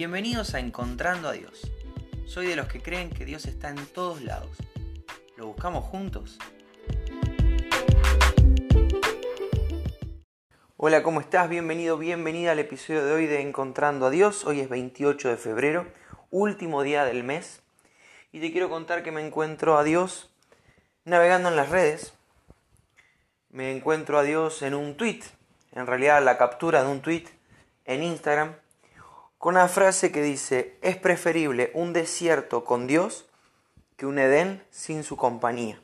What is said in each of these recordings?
Bienvenidos a Encontrando a Dios. Soy de los que creen que Dios está en todos lados. ¿Lo buscamos juntos? Hola, ¿cómo estás? Bienvenido, bienvenida al episodio de hoy de Encontrando a Dios. Hoy es 28 de febrero, último día del mes. Y te quiero contar que me encuentro a Dios navegando en las redes. Me encuentro a Dios en un tweet, en realidad la captura de un tweet en Instagram con una frase que dice, es preferible un desierto con Dios que un Edén sin su compañía.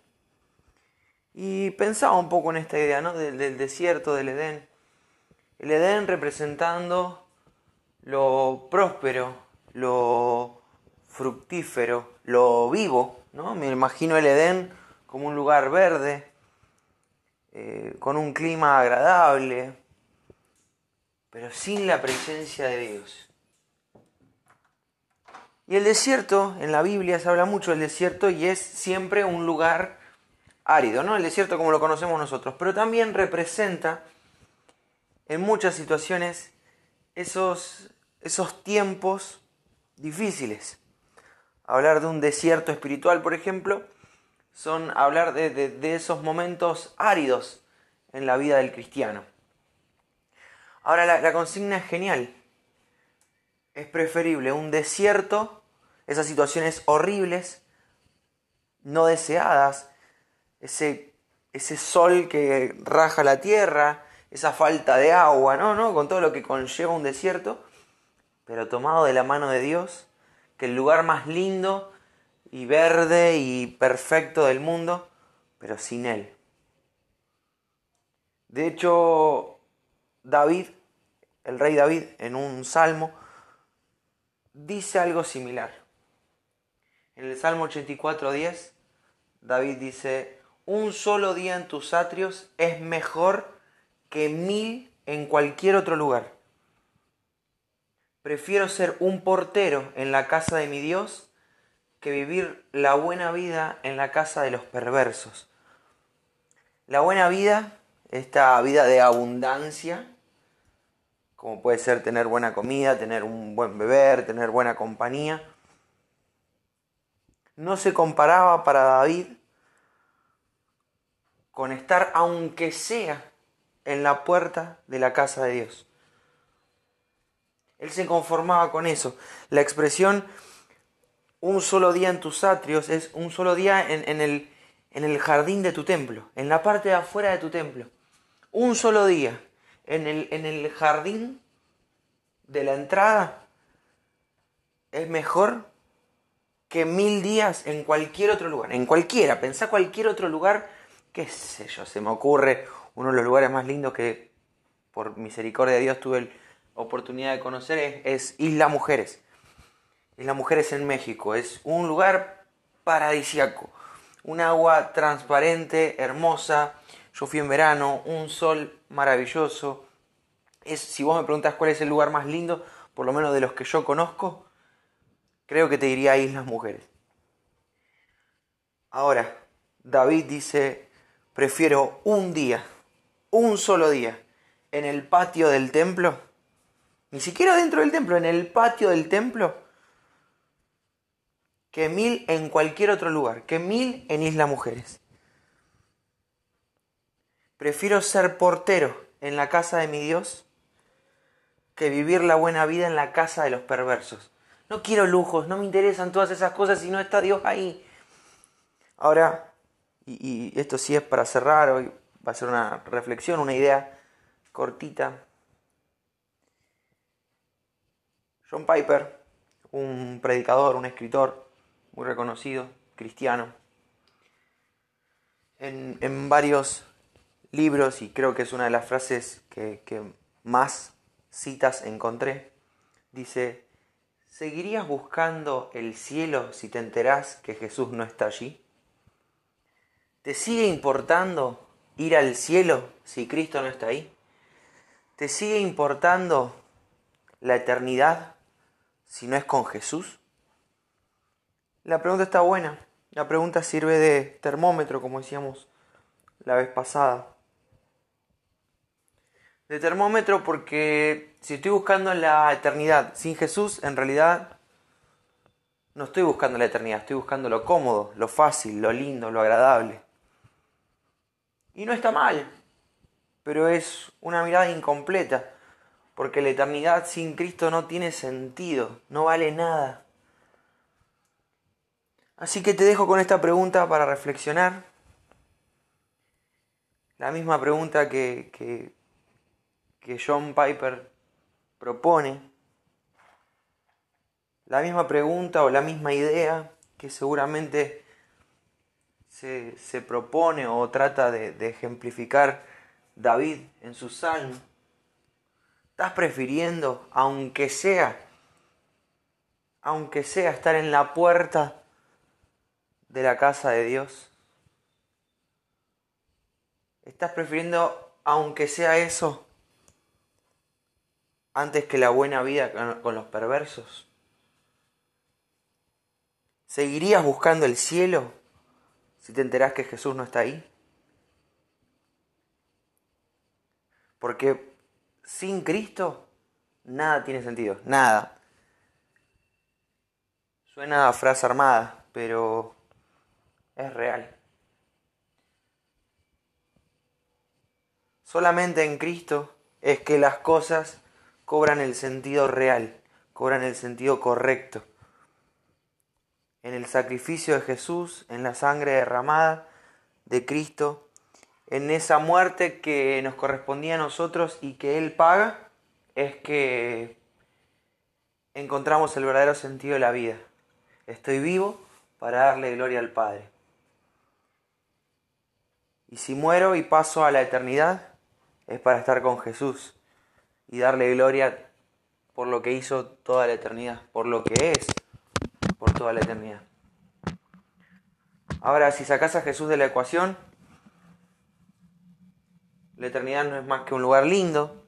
Y pensaba un poco en esta idea, ¿no? Del, desierto, del Edén. El Edén representando lo próspero, lo fructífero, lo vivo, ¿no? Me imagino el Edén como un lugar verde, eh, con un clima agradable, pero sin la presencia de Dios. Y el desierto, en la Biblia se habla mucho del desierto y es siempre un lugar árido, ¿no? El desierto como lo conocemos nosotros, pero también representa en muchas situaciones esos, esos tiempos difíciles. Hablar de un desierto espiritual, por ejemplo, son hablar de, de esos momentos áridos en la vida del cristiano. Ahora la, la consigna es genial. Es preferible un desierto, esas situaciones horribles, no deseadas, ese, ese sol que raja la tierra, esa falta de agua, ¿no? ¿no? Con todo lo que conlleva un desierto, pero tomado de la mano de Dios, que el lugar más lindo y verde y perfecto del mundo, pero sin Él. De hecho, David, el rey David, en un salmo, dice algo similar. En el Salmo 84.10, David dice, un solo día en tus atrios es mejor que mil en cualquier otro lugar. Prefiero ser un portero en la casa de mi Dios que vivir la buena vida en la casa de los perversos. La buena vida, esta vida de abundancia, como puede ser tener buena comida, tener un buen beber, tener buena compañía, no se comparaba para David con estar aunque sea en la puerta de la casa de Dios. Él se conformaba con eso. La expresión un solo día en tus atrios es un solo día en, en, el, en el jardín de tu templo, en la parte de afuera de tu templo. Un solo día en el, en el jardín de la entrada es mejor que mil días en cualquier otro lugar. En cualquiera, pensá cualquier otro lugar, qué sé yo, se me ocurre uno de los lugares más lindos que por misericordia de Dios tuve la oportunidad de conocer es, es Isla Mujeres. Isla Mujeres en México. Es un lugar paradisiaco. Un agua transparente, hermosa. Yo fui en verano, un sol maravilloso. Es, si vos me preguntas cuál es el lugar más lindo, por lo menos de los que yo conozco, creo que te diría Islas Mujeres. Ahora, David dice, prefiero un día un solo día en el patio del templo, ni siquiera dentro del templo, en el patio del templo, que mil en cualquier otro lugar, que mil en Isla Mujeres. Prefiero ser portero en la casa de mi Dios que vivir la buena vida en la casa de los perversos. No quiero lujos, no me interesan todas esas cosas si no está Dios ahí. Ahora, y, esto sí es para cerrar hoy, va a ser una reflexión, una idea cortita. John Piper, un predicador, un escritor muy reconocido, cristiano, en, en varios libros, y creo que es una de las frases que, más citas encontré, dice, ¿seguirías buscando el cielo si te enterás que Jesús no está allí? ¿Te sigue importando ir al cielo si Cristo no está ahí? ¿Te sigue importando la eternidad si no es con Jesús? La pregunta está buena. La pregunta sirve de termómetro, como decíamos la vez pasada. De termómetro porque si estoy buscando la eternidad sin Jesús, en realidad no estoy buscando la eternidad, estoy buscando lo cómodo, lo fácil, lo lindo, lo agradable. Y no está mal, pero es una mirada incompleta, porque la eternidad sin Cristo no tiene sentido, no vale nada. Así que te dejo con esta pregunta para reflexionar. La misma pregunta que, que, que John Piper propone, la misma pregunta o la misma idea que seguramente se, propone o trata de, de, ejemplificar David en su salmo. ¿Estás prefiriendo, aunque sea, aunque sea estar en la puerta de la casa de Dios? ¿Estás prefiriendo, aunque sea eso, antes que la buena vida con los perversos? ¿Seguirías buscando el cielo si te enterás que Jesús no está ahí? Porque sin Cristo nada tiene sentido, nada. Suena a frase armada, pero es real. Solamente en Cristo es que las cosas cobran el sentido real, cobran el sentido correcto. En el sacrificio de Jesús, en la sangre derramada de Cristo, en esa muerte que nos correspondía a nosotros y que Él paga, es que encontramos el verdadero sentido de la vida. Estoy vivo para darle gloria al Padre. Y si muero y paso a la eternidad, es para estar con Jesús y darle gloria por lo que hizo toda la eternidad, por lo que es por toda la eternidad. Ahora, si sacas a Jesús de la ecuación, la eternidad no es más que un lugar lindo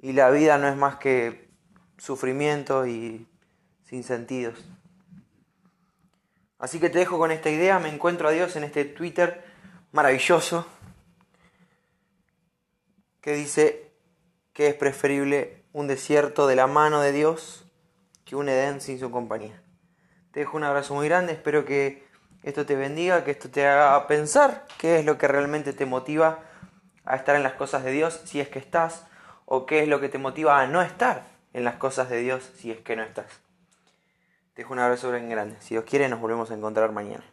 y la vida no es más que sufrimiento y sin sentidos. Así que te dejo con esta idea, me encuentro a Dios en este Twitter maravilloso que dice que es preferible un desierto de la mano de Dios que un Edén sin su compañía. Te dejo un abrazo muy grande, espero que esto te bendiga, que esto te haga pensar qué es lo que realmente te motiva a estar en las cosas de Dios si es que estás, o qué es lo que te motiva a no estar en las cosas de Dios si es que no estás. Te dejo un abrazo bien grande. Si Dios quiere, nos volvemos a encontrar mañana.